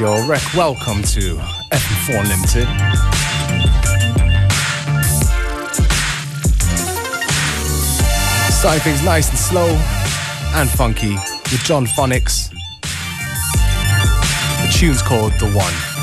Yes, rec. Welcome to FM4 Limited. Starting things nice and slow and funky with Jon Phonics. The tune's called The One.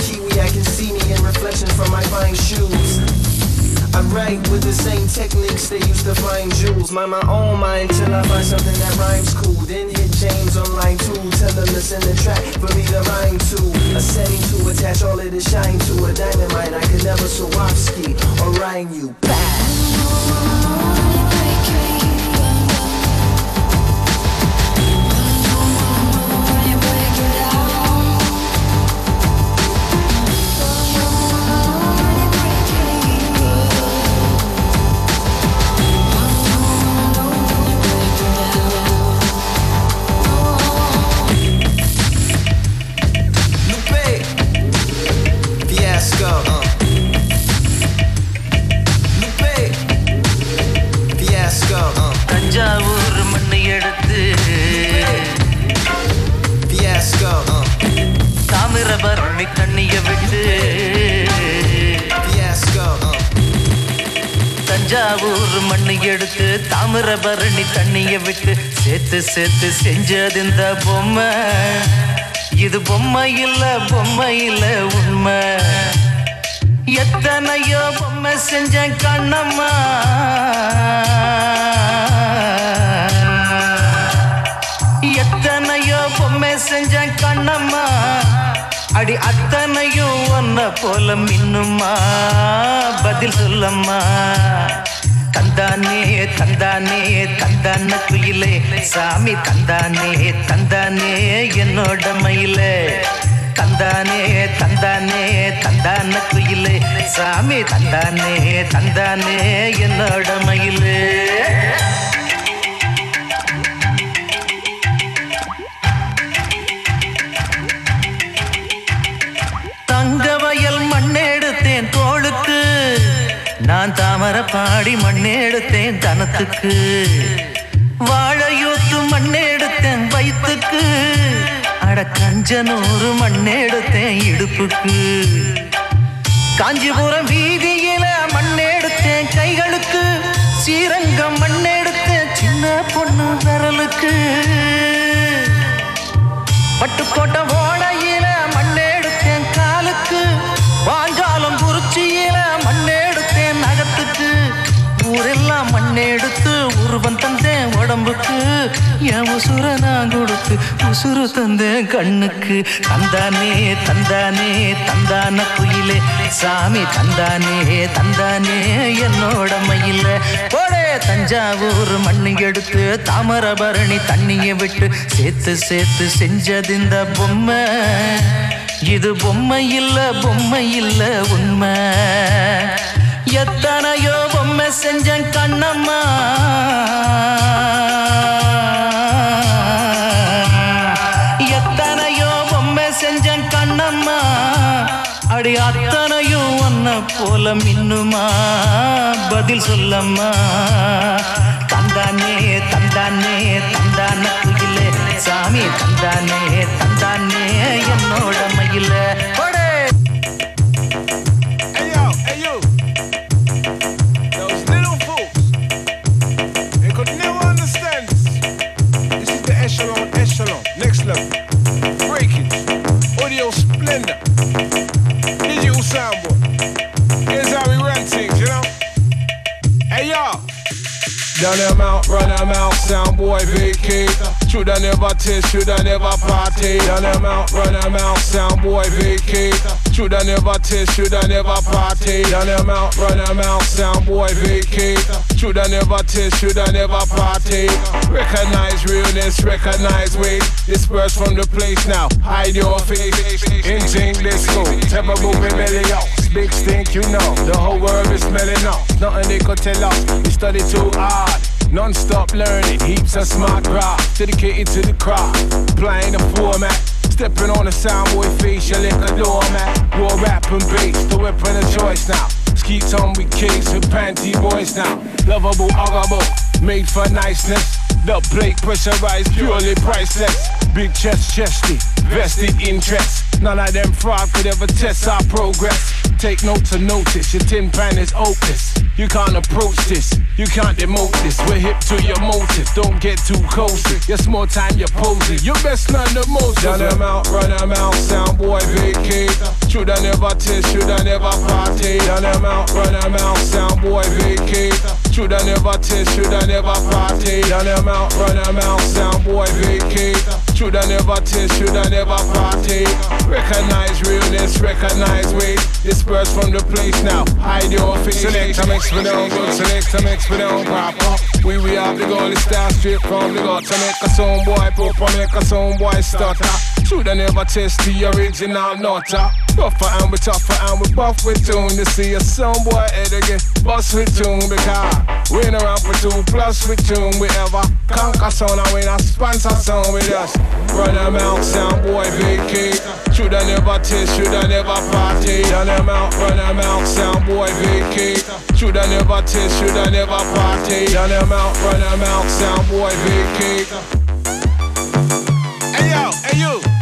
Kiwi, I can see me in reflection from my fine shoes. I write with the same techniques they used to find jewels. Mind my own mind till I find something that rhymes cool. Then hit James on line two. Tell him to send the track for me to rhyme to. A setting to attach all of the shine to a dynamite. I could never Swarovski or rhyme you. Bah. சேர்த்து சேர்த்து செஞ்சது இந்த பொம்மை. இது பொம்மை இல்ல பொம்மை இல்ல உண்மை. எத்தனையோ பொம்மை செஞ்ச கண்ணம்மா. எத்தனையோ பொம்மை செஞ்ச கண்ணம்மா. அடி அத்தனையும் ஒன்ன போல மின்னுமா பதில் சொல்லம்மா. தந்தானே தந்தானே தந்தான குயிலே. சாமி தந்தானே தந்தானே என்னோட மயிலே. தந்தானே தந்தானே தந்தான குயிலே. சாமி தந்தானே தந்தானே என்னோட மயிலே. நான் தாமர பாடி மண்ணெடுத்தேன் தனத்துக்கு. வாழையூத்து மண்ணெடுத்தேன் வயிற்றுக்கு அட கஞ்சனூறு மண்ணெடுத்தேன் இடுப்புக்கு. காஞ்சிபுரம் வீதியில மண்ணெடுத்தேன் கைகளுக்கு. ஸ்ரீரங்கம் மண்ணெடுத்தேன் சின்ன பொண்ணு விரலுக்கு. பட்டுக்கோட்டை உருவம் தந்தேன் உடம்புக்கு. என் உசுர நான் கொடுத்து உசுறு தந்தேன் கண்ணுக்கு. தந்தானே தந்தானே தந்தான குயிலே. சாமி தந்தானே தந்தானே என்னோட மயில. போடே தஞ்சாவூர் மண்ணு எடுத்து தாமரபரணி தண்ணியை விட்டு சேர்த்து சேர்த்து செஞ்சது இந்த பொம்மை. இது பொம்மை இல்ல பொம்மை இல்ல உண்மை. எத்தனையோ பொம்மை செஞ்ச கண்ணம்மா. எத்தனையோ பொம்மை செஞ்ச கண்ணம்மா. அடி அத்தனையும் ஒன்ன போல மின்னுமா? பதில் சொல்லம்மா. தந்தானே தந்தானே தந்தான குயிலே. சாமி தந்தானே தந்தானே என்னோட மயில. Vacate. Shoulda never taste, shoulda never party. Down them out, run them out, sound boy vacate. Shoulda never taste, shoulda never party. Down them out, run them out, sound boy vacate. Shoulda never taste, shoulda never party. Recognize realness, recognize weight. Disperse from the place now, hide your face. In Jing Disco, belly out. Big stink, you know. The whole world is smelling out. Nothing they could tell us. We study too hard. Non-stop learning, heaps of smart graph Dedicated to the craft, applying the format Stepping on the soundboy face, you lick a doormat. Raw rap and bass, the weapon of choice now. Skeets on with case with panty boys now. Lovable, huggable, made for niceness. The plate pressurized, purely priceless. Big chest, chesty, vested interest. None of them fraud could ever test our progress. Take note to notice, your tin pan is opus. You can't approach this, you can't demote this. We're hip to your motive, don't get too cozy. Your more time, you're posing. You best learn the most. Run them out, run them out, sound boy vacate. Shoulda never taste, shoulda never party. Run them out, run them out, sound boy vacate. Shoulda never taste, shoulda never party. Run them out, run them out, vacate. Shoulda never taste, shoulda never party. Recognize realness, recognize weight. Disperse from the place now. Hide your face. Select a mix with them good, select a mix with them proper. We we have the goal, start straight from the gut to make a sound boy pop make a sound boy stutter. Shoulda never test the original nutter. Rougher and we tougher and we buff with tune. To see a sound boy head again, bust with tune because we ain't around for two plus with tune. We ever conquer sound and we not sponsor sound with us. Run them out, sound boy vacate. Shoulda never test, shoulda never party. Run them out, run them out, sound boy vacate. Shoulda never test, shoulda never party. Run them out, run them out, sound boy vacate. Hey yo, hey you.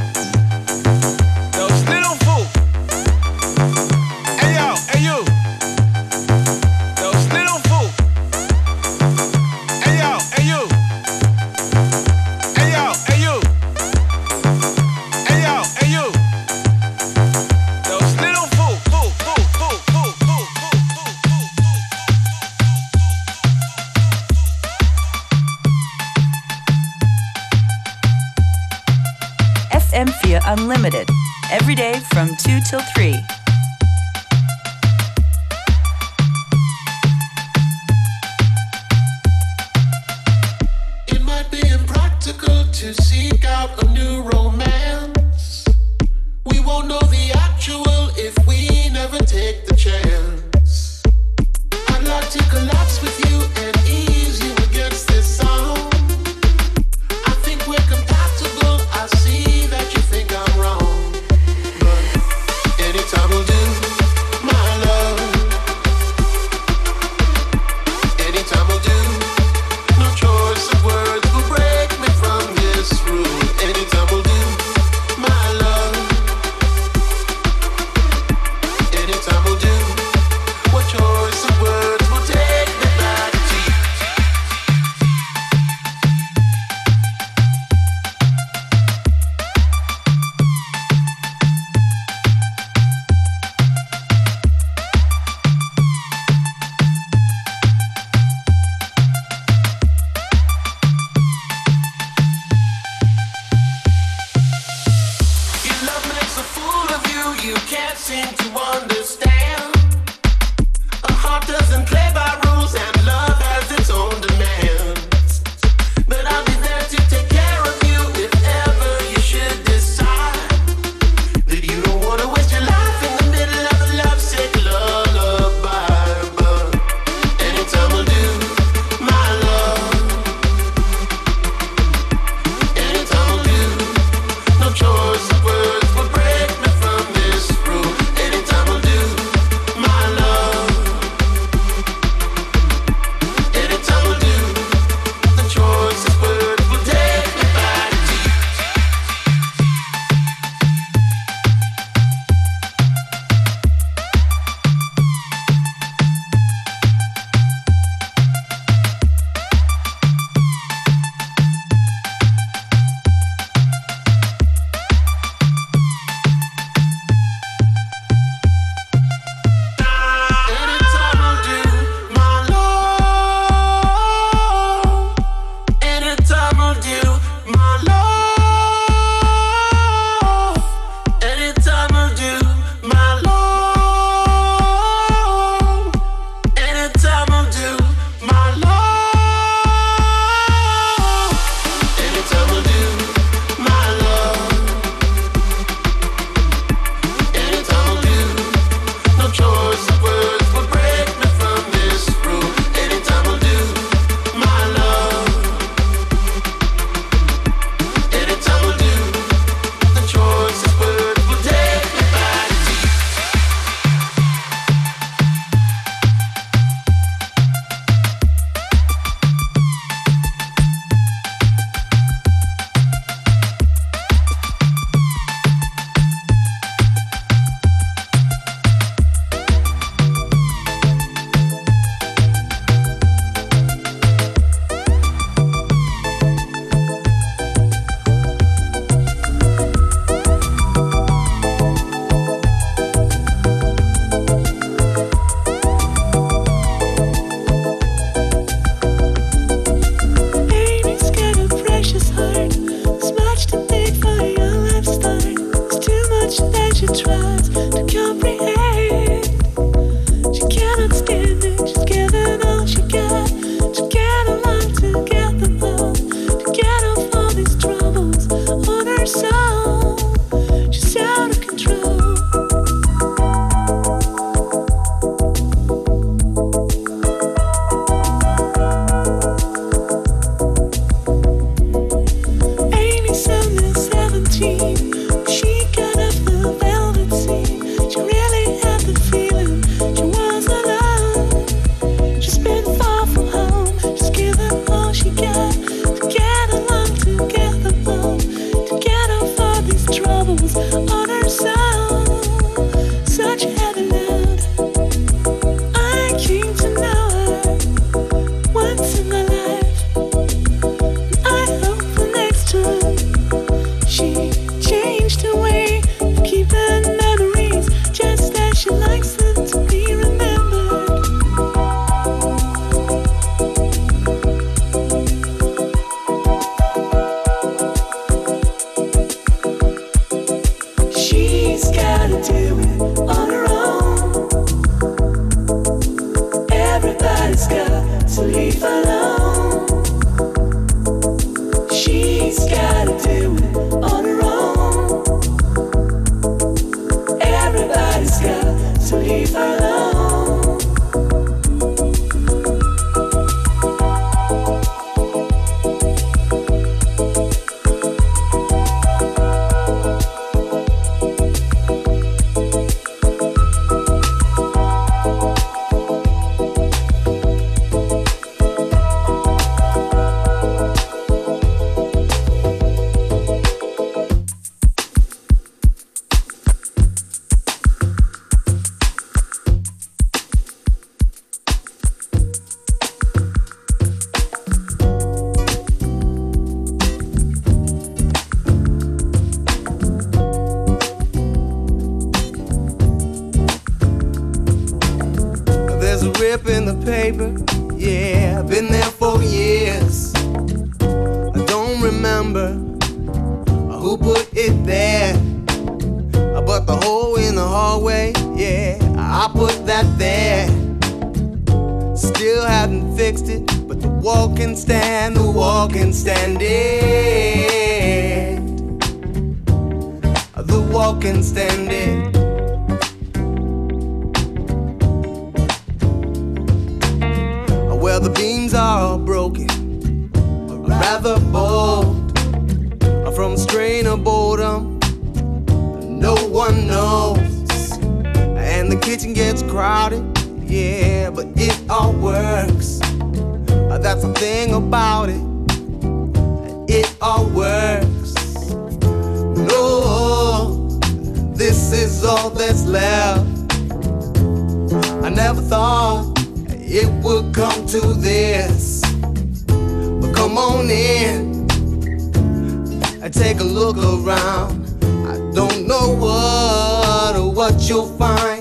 you'll find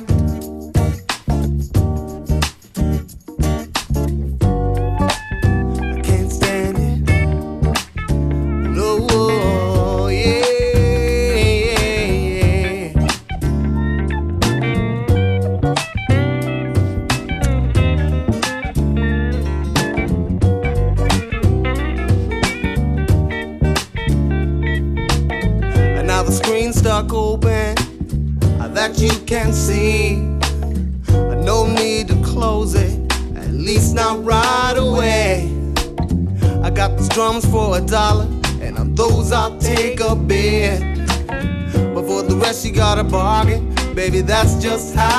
just how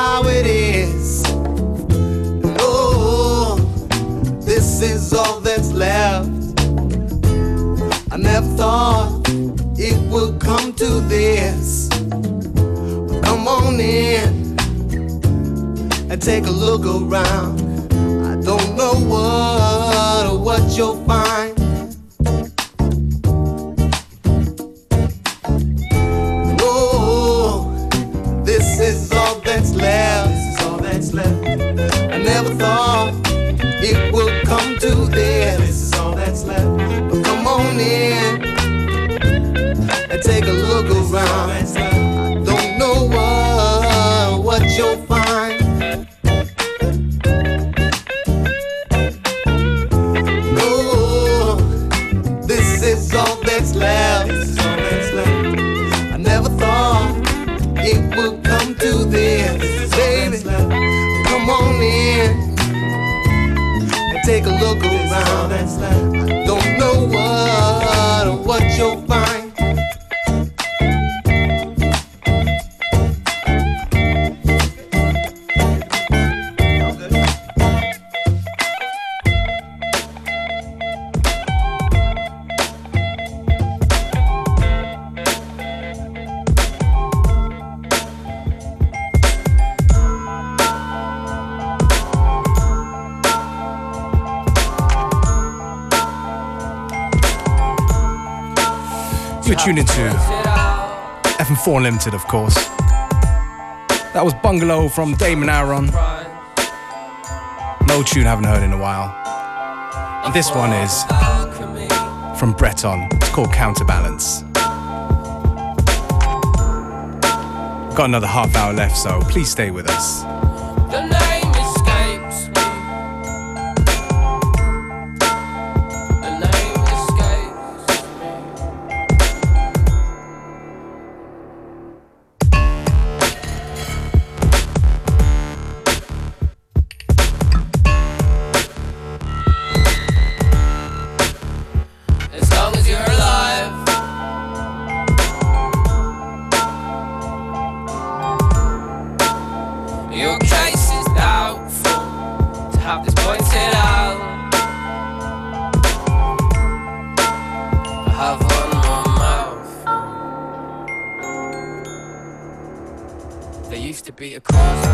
take a look around. 4 Limited, of course. That was Bungalow from Damon Aaron. No tune I haven't heard in a while. And this one is from Breton. It's called Counterbalance. Got another half hour left, so please stay with us. used to be a cause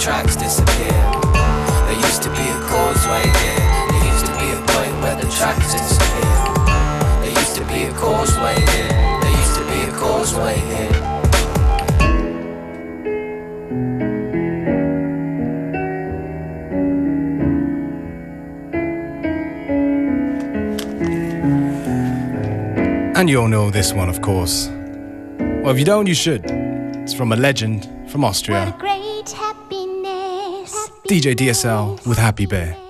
tracks disappear. There used to be a causeway here. There used to be a point where the tracks disappear. There used to be a causeway here. There used to be a causeway here. And you all know this one, of course. Well, if you don't, you should. It's from a legend from Austria. DJ DSL with Happy Bear.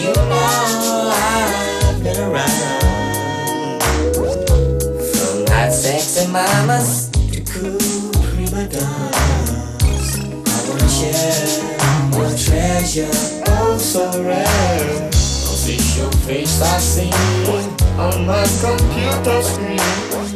You know I've been around from hot sexy mamas to cool prima donnas. I wanna share your treasure, oh so rare. Official face I see on my computer screen.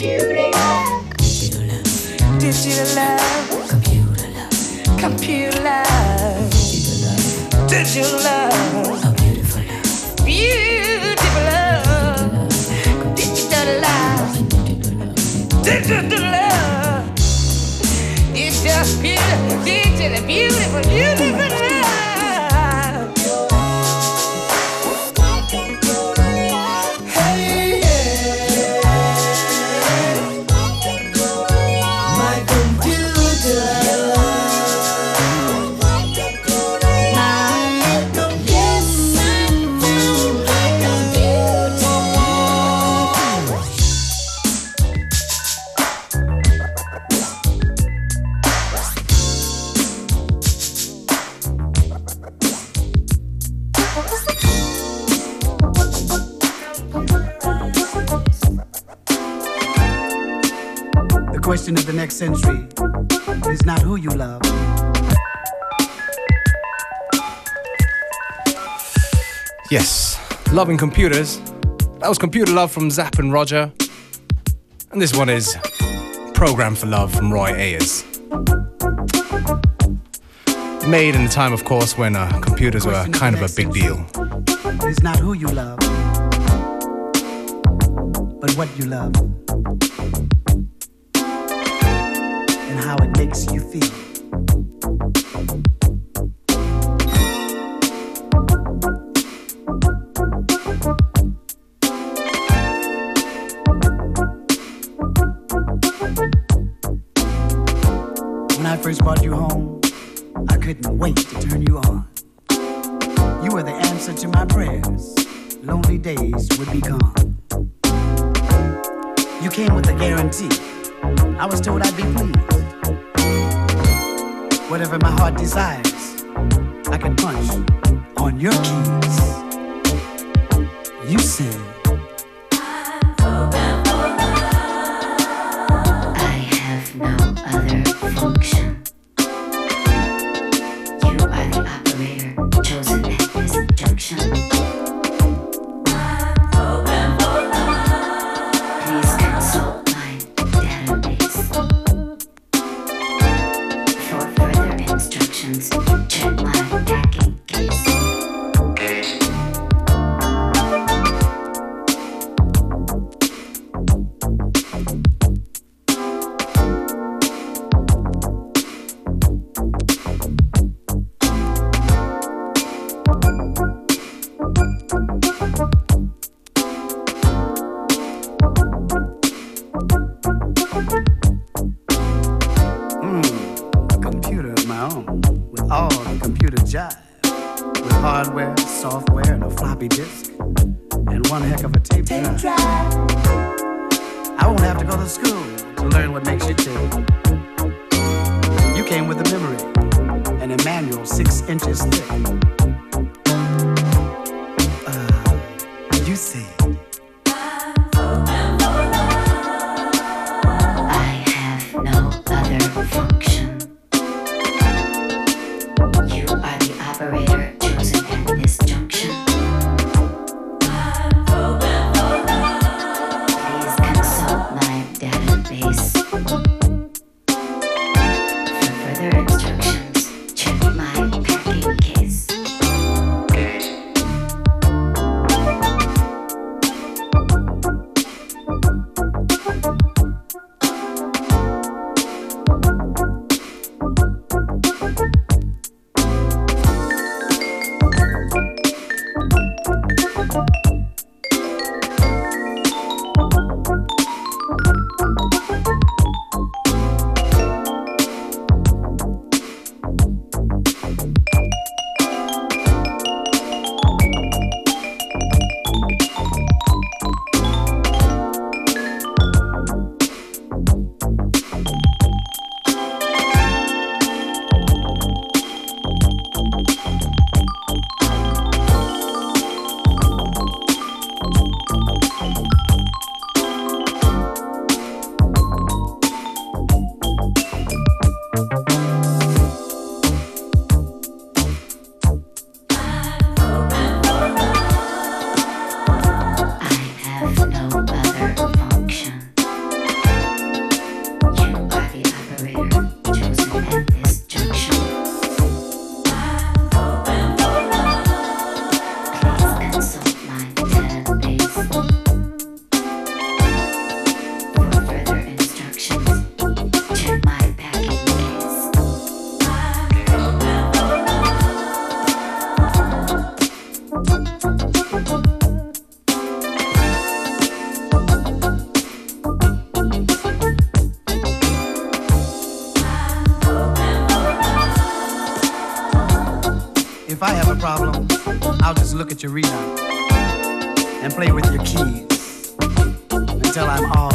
Computer. Love. Digital love. Computer love. Computer. Beautiful love. Digital love. Digital love. It's just beautiful, digital, beautiful, beautiful century is not who you love, Yes, loving computers. That was Computer Love from Zapp and Roger. And this one is Program for Love from Roy Ayers. Made in a time, of course, when uh, computers were kind of a big deal. is not who you love, but what you love how it makes you feel. When I first brought you home, I couldn't wait to turn you on. You were the answer to my prayers. Lonely days would be gone. You came with a guarantee. I was told I'd be pleased. Whatever my heart desires, I can punch on your keys. You said, look at your reading and play with your keys until I'm all.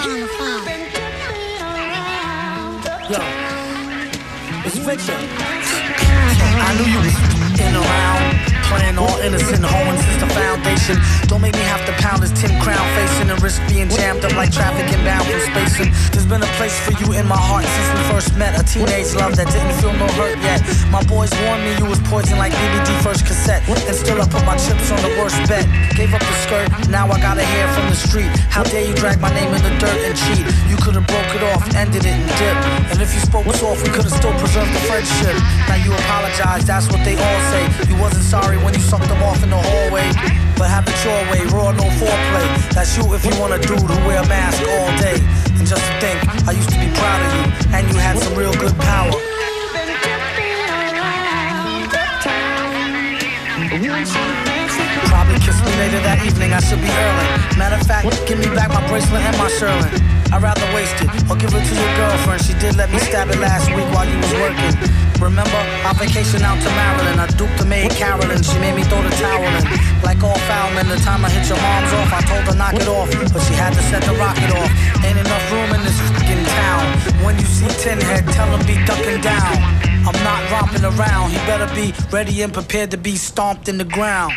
On the phone. Yo, it's Richard. I knew you was in around, playing all innocent, hoeing since the foundation. Don't make me have to pound this tin crown facing and risk being jammed up like traffic inbound from spacing. There's been a place for you in my heart since we first met. A teenage love that didn't feel no hurt yet. My boys warned me you was poison like BBD first cassette. And still I put my chips on the worst bet. Gave up the skirt, now I gotta hear from the street. How dare you drag my name in the dirt and cheat? You could've broke it off, ended it and dipped. And if you spoke soft, we could've still preserved the friendship. Now you apologize, that's what they all say. You wasn't sorry when you sucked them off in the hallway. But have it your way, raw, no foreplay. That's you if you want a dude who wear a mask all day. And just to think, I used to be proud of you, and you had some real good power. Probably kiss me later that evening, I should be early. Matter of fact, give me back my bracelet and my Sherlin. I'd rather waste it or give it to your girlfriend. She did let me stab it last week while you was working. Remember, our vacation out to Maryland. I duped the maid Carolyn. She made me throw the towel in. Like all foulmen, the time I hit your mom's off, I told her knock it off. But she had to set the rocket off. Ain't enough room in this fucking town. When you see Tin Head, tell him be ducking down. I'm not romping around. He better be ready and prepared to be stomped in the ground.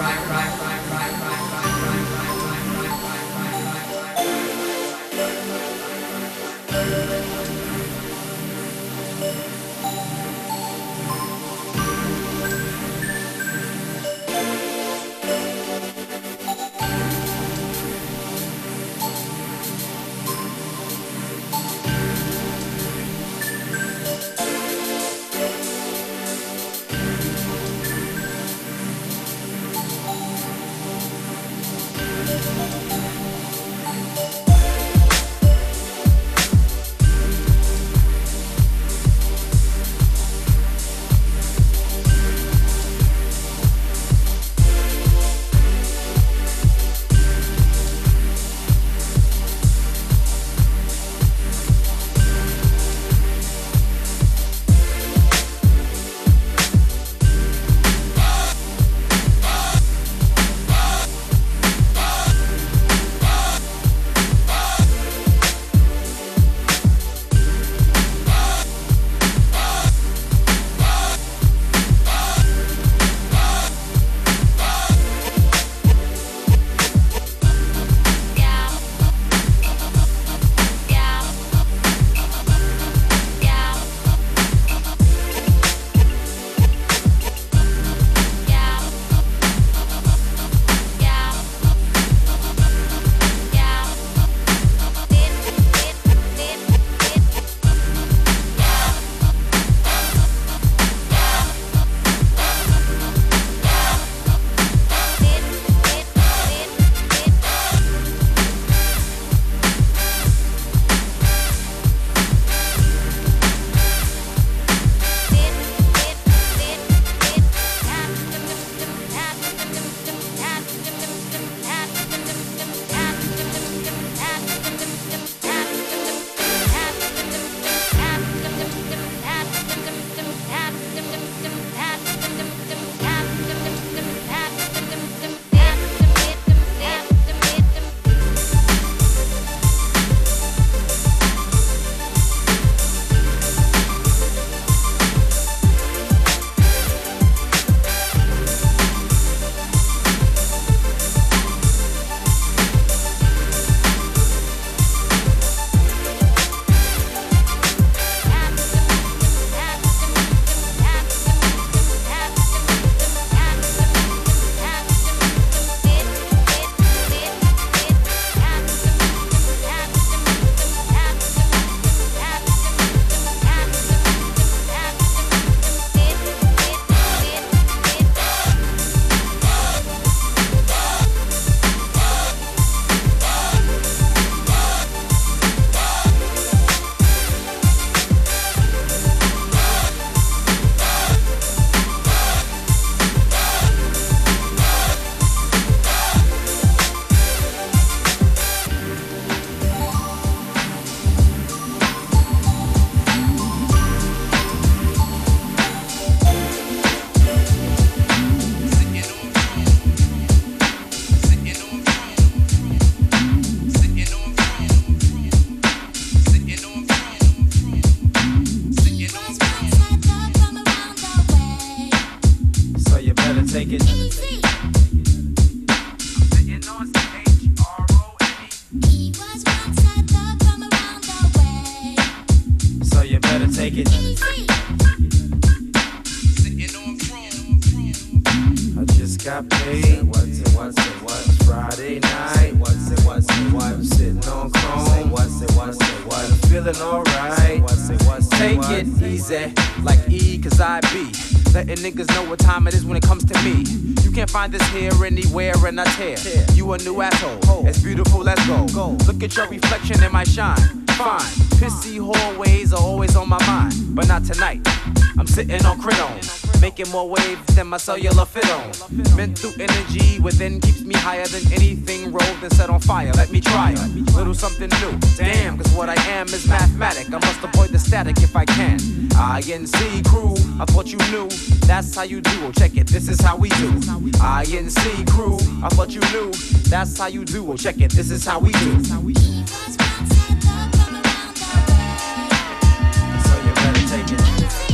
take can't find this here anywhere and I tear. You a new asshole, as beautiful as gold. Look at your reflection in my shine. Fine, pissy hallways are always on my mind, but not tonight. I'm sitting on critone, making more waves than my cellular on. Mental energy within keeps me higher than anything rolled and set on fire. Let me try it. Little something new. Damn, cause what I am is mathematic. I must avoid the static if I can. INC crew, I thought you knew. That's how you do. Check it, this is how we do. INC crew, I thought you knew. That's how you do. Check it, this is how we do. So you better take it.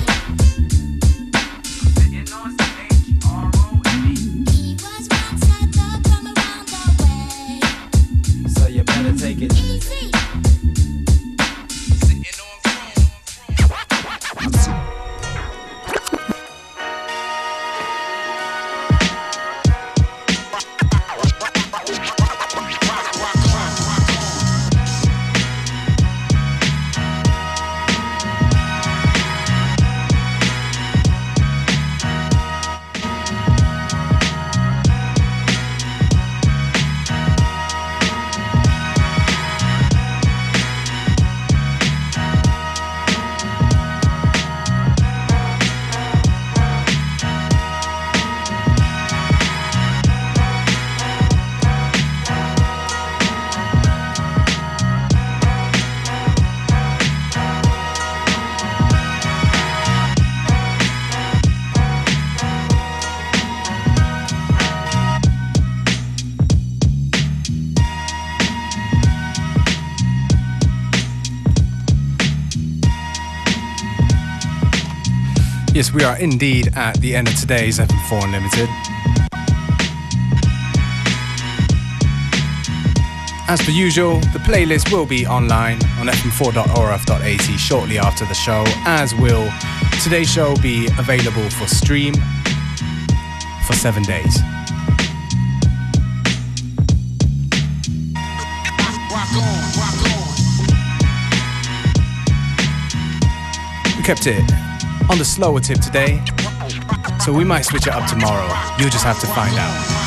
We are indeed at the end of today's FM4 Unlimited. As per usual, the playlist will be online on fm4.orf.at shortly after the show, as will today's show be available for stream for seven days. Kept it on the slower tip today, so we might switch it up tomorrow. You'll just have to find out.